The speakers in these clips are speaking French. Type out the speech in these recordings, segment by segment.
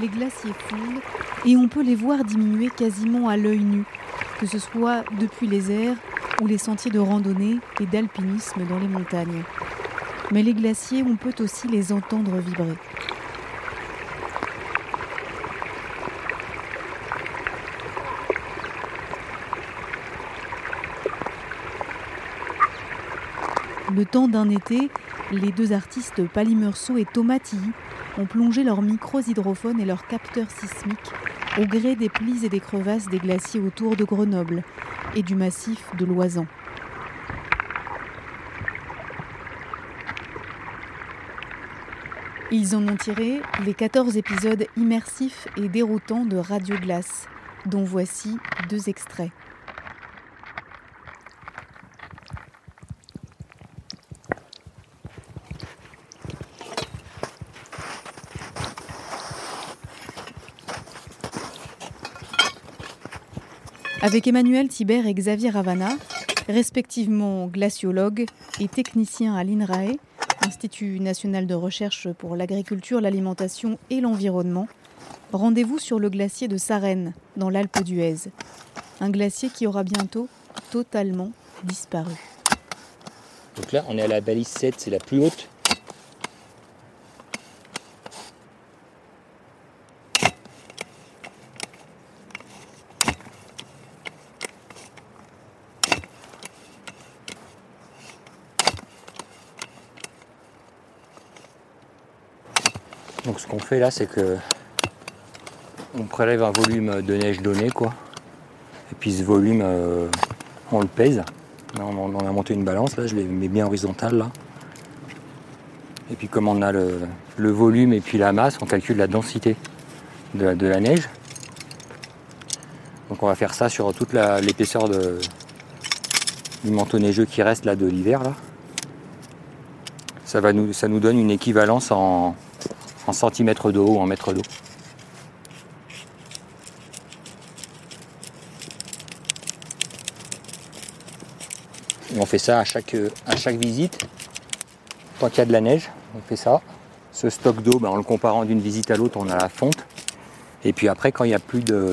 les glaciers fondent et on peut les voir diminuer quasiment à l'œil nu, que ce soit depuis les airs ou les sentiers de randonnée et d'alpinisme dans les montagnes. Mais les glaciers, on peut aussi les entendre vibrer. Le temps d'un été, les deux artistes Pali Meursault et Thomas Tilly ont plongé leurs micros hydrophones et leurs capteurs sismiques au gré des plis et des crevasses des glaciers autour de Grenoble et du massif de l'Oisan. Ils en ont tiré les 14 épisodes immersifs et déroutants de Radio Glace, dont voici deux extraits. Avec Emmanuel Thibert et Xavier Ravana, respectivement glaciologues et techniciens à l'INRAE, Institut national de recherche pour l'agriculture, l'alimentation et l'environnement, rendez-vous sur le glacier de Sarenne, dans l'Alpe d'Huez. Un glacier qui aura bientôt totalement disparu. Donc là, on est à la balise 7, c'est la plus haute. Donc ce qu'on là, c'est que on prélève un volume de neige donné, quoi. Et puis ce volume, euh, on le pèse. On, a monté une balance, là, je l'ai mets bien horizontale là. Et puis comme on a le, volume et puis la masse, on calcule la densité de, la- de la neige. Donc on va faire ça sur toute l'épaisseur du manteau neigeux qui reste là de l'hiver là. Ça, va nous, ça nous donne une équivalence en, en centimètres d'eau ou en mètres d'eau. On fait ça à chaque, à chaque visite. Tant qu'il y a de la neige, on fait ça. Ce stock d'eau, ben, en le comparant d'une visite à l'autre, on a la fonte. Et puis après, quand il y a plus de.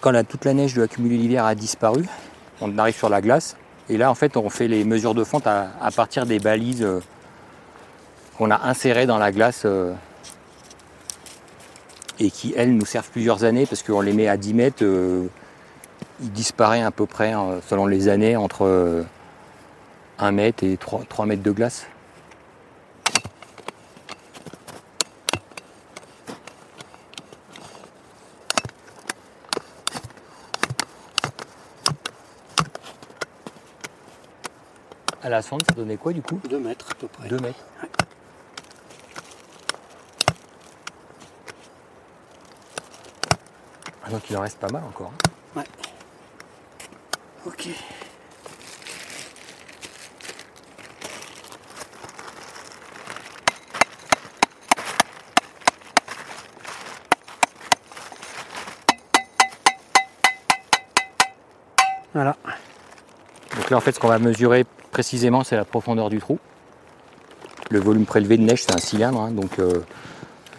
Quand la- toute la neige de accumulée l'hiver a disparu, on arrive sur la glace. Et là, en fait, on fait les mesures de fonte à, à partir des balises euh, qu'on a insérées dans la glace euh, et qui, elles, nous servent plusieurs années parce qu'on les met à 10 mètres. euh, il disparaît à peu près, euh, selon les années, entre euh, 1 mètre et 3, 3 mètres de glace. À la sonde, ça donnait quoi du coup? 2 mètres à peu près. 2 mètres. Donc il en reste pas mal encore. hein. Ok. Voilà. Donc là, en fait, ce qu'on va mesurer précisément, c'est la profondeur du trou. Le volume prélevé de neige, c'est un cylindre. hein, donc euh,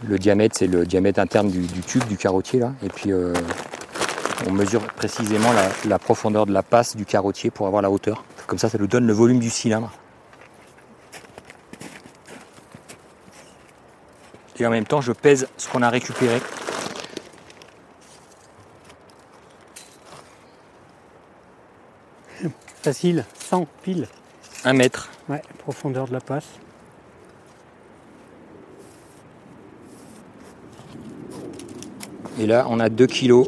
le diamètre, c'est le diamètre interne du, du tube, du carottier. Là. Et puis, euh, on mesure précisément la, la profondeur de la passe du carottier pour avoir la hauteur. Comme ça, ça nous donne le volume du cylindre. Et en même temps, je pèse ce qu'on a récupéré. Facile, 100 pile. Un mètre. Ouais, profondeur de la passe. Et là, on a 2 kilos.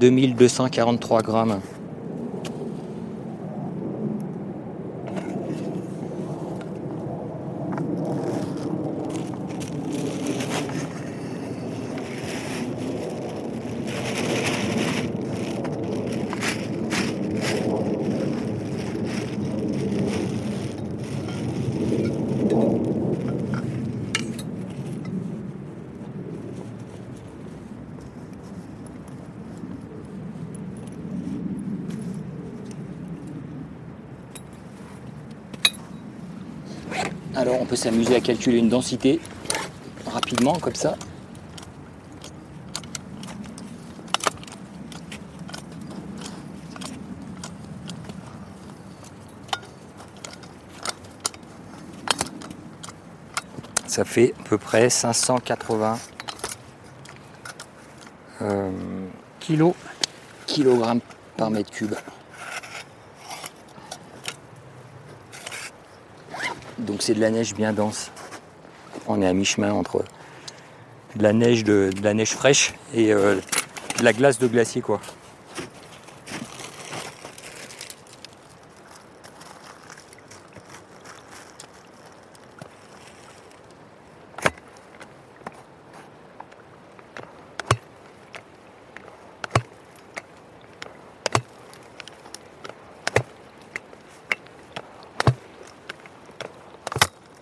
2243 grammes. Alors on peut s'amuser à calculer une densité rapidement comme ça. Ça fait à peu près 580 euh, Kilo. kilogrammes par mètre cube. Donc c'est de la neige bien dense. On est à mi-chemin entre de la neige fraîche et euh, de la glace de glacier quoi.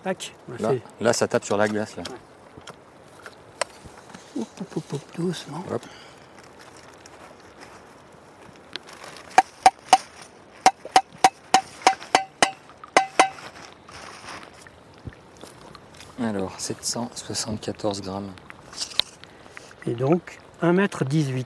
Tac. Là, là, ça tape sur la glace là. Hop, hop, hop, doucement. Hop. Alors 774 grammes. Et donc 1m18.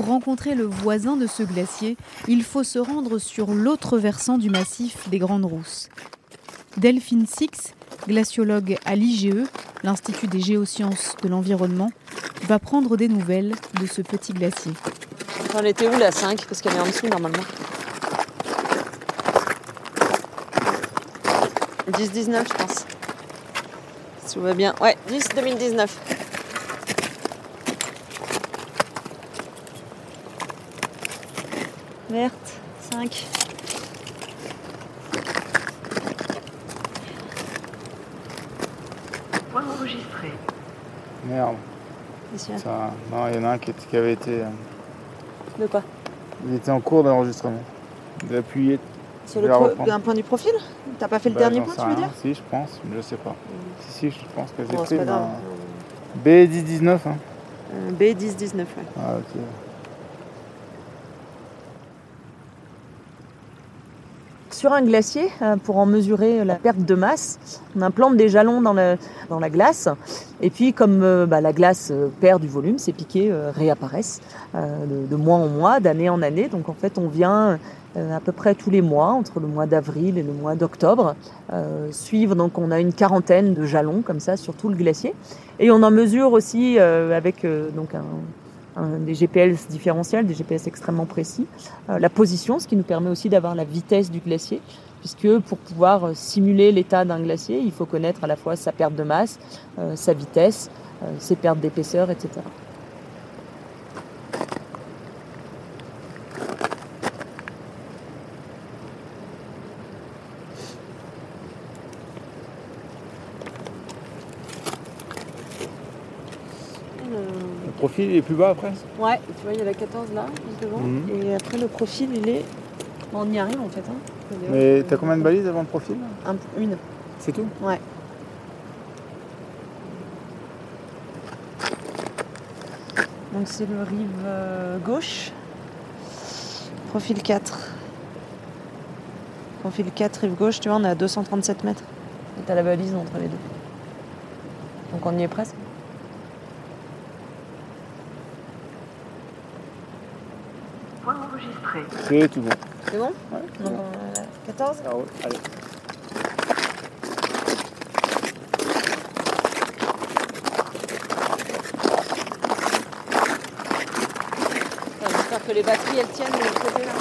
Pour rencontrer le voisin de ce glacier, il faut se rendre sur l'autre versant du massif des Grandes Rousses. Delphine Six, glaciologue à l'IGE, l'Institut des géosciences de l'environnement, va prendre des nouvelles de ce petit glacier. elle était où la 5 Parce qu'elle est en dessous normalement. 10-19 je pense. Tout va bien. Ouais, 10 Verte, 5. Point enregistré. Merde. Ça, non, il y en a un qui, qui avait été. euh, De quoi? il était en cours d'enregistrement. D'appuyer. Sur Je le pro- un point du profil? T'as pas fait le Bah, dernier point, tu veux rien. dire? Si, je pense, mais je sais pas. Si, si, je pense que j'ai Bon, pris. c'est pas grave. mais- B1019, hein. Euh, B10-19, ouais. Ah, ok. Sur un glacier, euh, pour en mesurer la perte de masse, on implante des jalons dans la, dans la glace. Et puis, comme euh, bah, la glace euh, perd du volume, ces piquets réapparaissent de, mois en mois, d'année en année. Donc, en fait, on vient à peu près tous les mois, entre le mois d'avril et le mois d'octobre, suivre. Donc, on a une quarantaine de jalons comme ça sur tout le glacier. Et on en mesure aussi avec donc un- des GPS différentiels, des GPS extrêmement précis, euh, la position, ce qui nous permet aussi d'avoir la vitesse du glacier, puisque pour pouvoir euh, simuler l'état d'un glacier, il faut connaître à la fois sa perte de masse, euh, sa vitesse, ses pertes d'épaisseur, etc. Le profil il est plus bas après Ouais, tu vois, il y a la 14 là, juste devant, Mhm. et après le profil, il est... Bon, on y arrive en fait. Hein. Mais t'as combien de balises avant le profil Un- Une. C'est tout Donc c'est le rive euh, gauche. Profil 4. Profil 4, rive gauche, tu vois, on est à 237 mètres. Et t'as la balise entre les deux. Donc on y est presque. Point enregistré. C'est tout bon. C'est bon? Ouais. Donc on est à 14 Ah ouais, allez. J'espère que les batteries elles tiennent de l'autre côté là.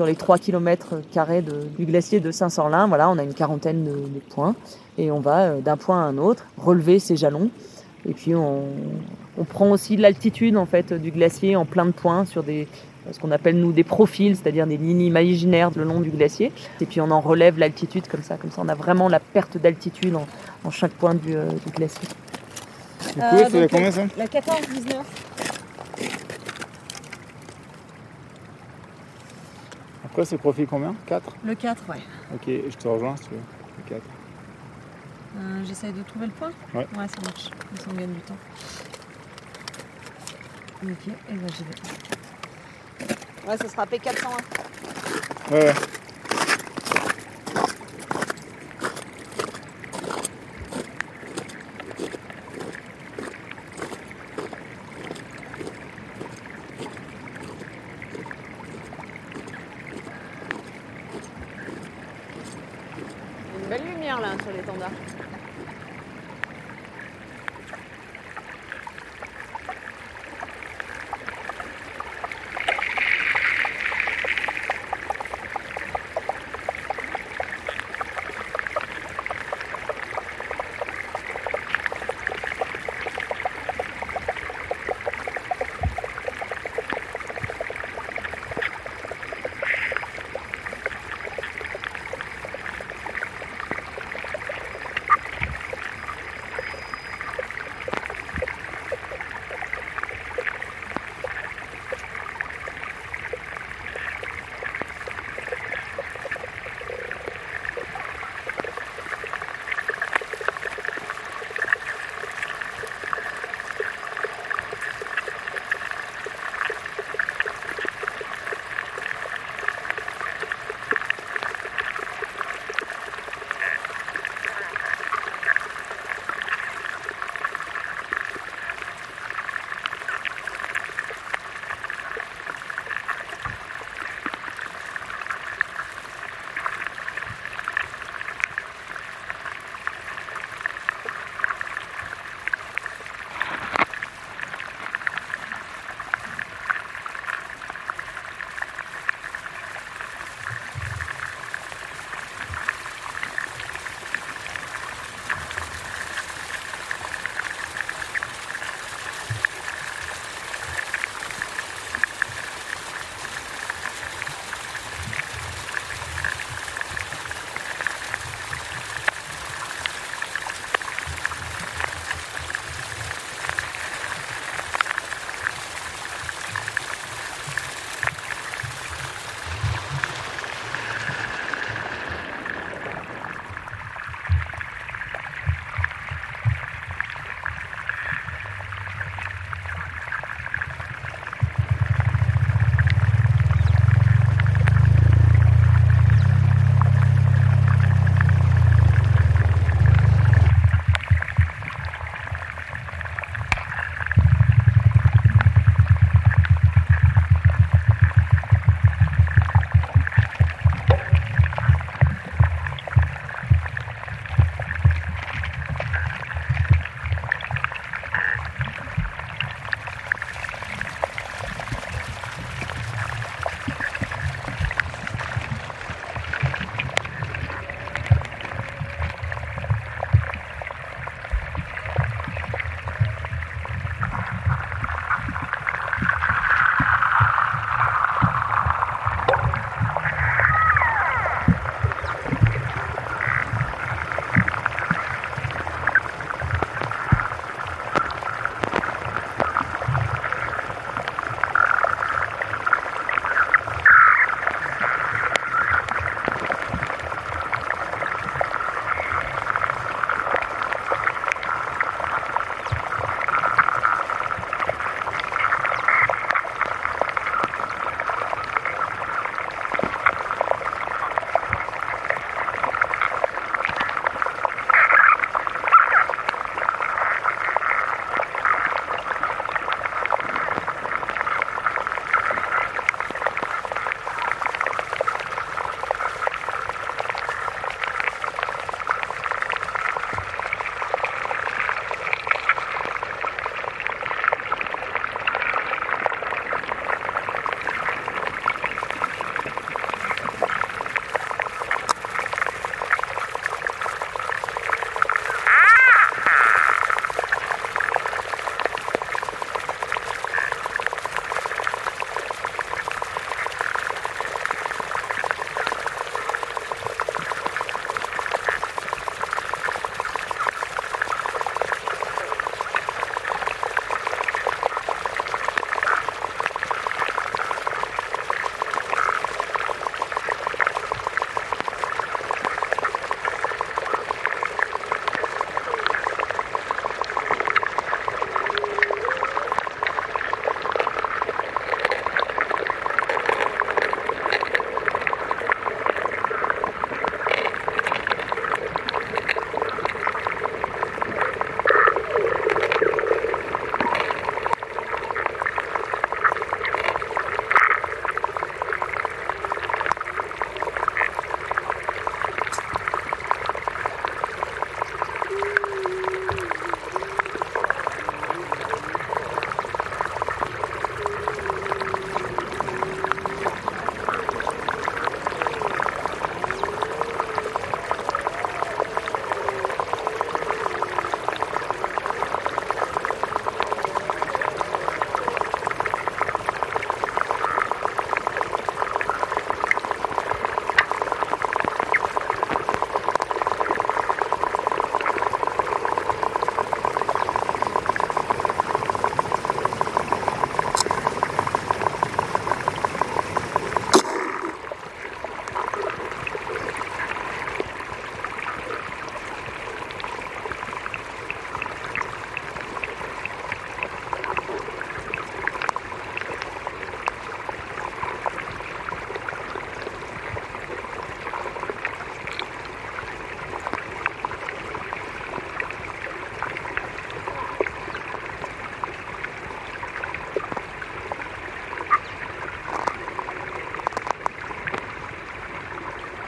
Sur les 3 km du glacier de Saint-Sorlin, voilà, on a une quarantaine de, de points et on va euh, d'un point à un autre relever ces jalons. Et puis on, on prend aussi l'altitude en fait du glacier en plein de points sur des ce qu'on appelle nous des profils, c'est-à-dire des lignes imaginaires le long du glacier. Et puis on en relève l'altitude comme ça, comme ça on a vraiment la perte d'altitude en, en chaque point du, euh, du glacier. Du coup, Euh, donc, combien ça? La 14-19. Après, c'est profil combien? 4 Le 4, ouais. Ok, je te rejoins si tu veux. Le 4. Euh, J'essaye de trouver le point? Ouais. Ouais, ça marche. Comme ça, on gagne du temps. Ok, et ben j'y vais. Ouais, ça sera P401. Ouais, ouais.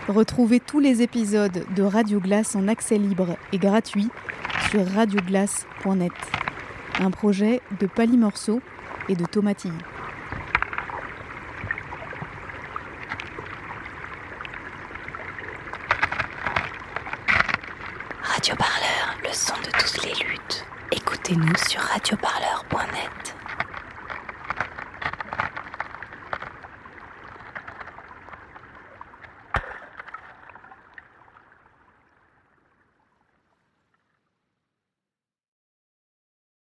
Retrouvez tous les épisodes de Radio Glace en accès libre et gratuit sur radioglace.net. Un projet de Pali Morceau et de Tomatille. Radio Parleur, le son de toutes les luttes. Écoutez-nous sur radioparleur.net.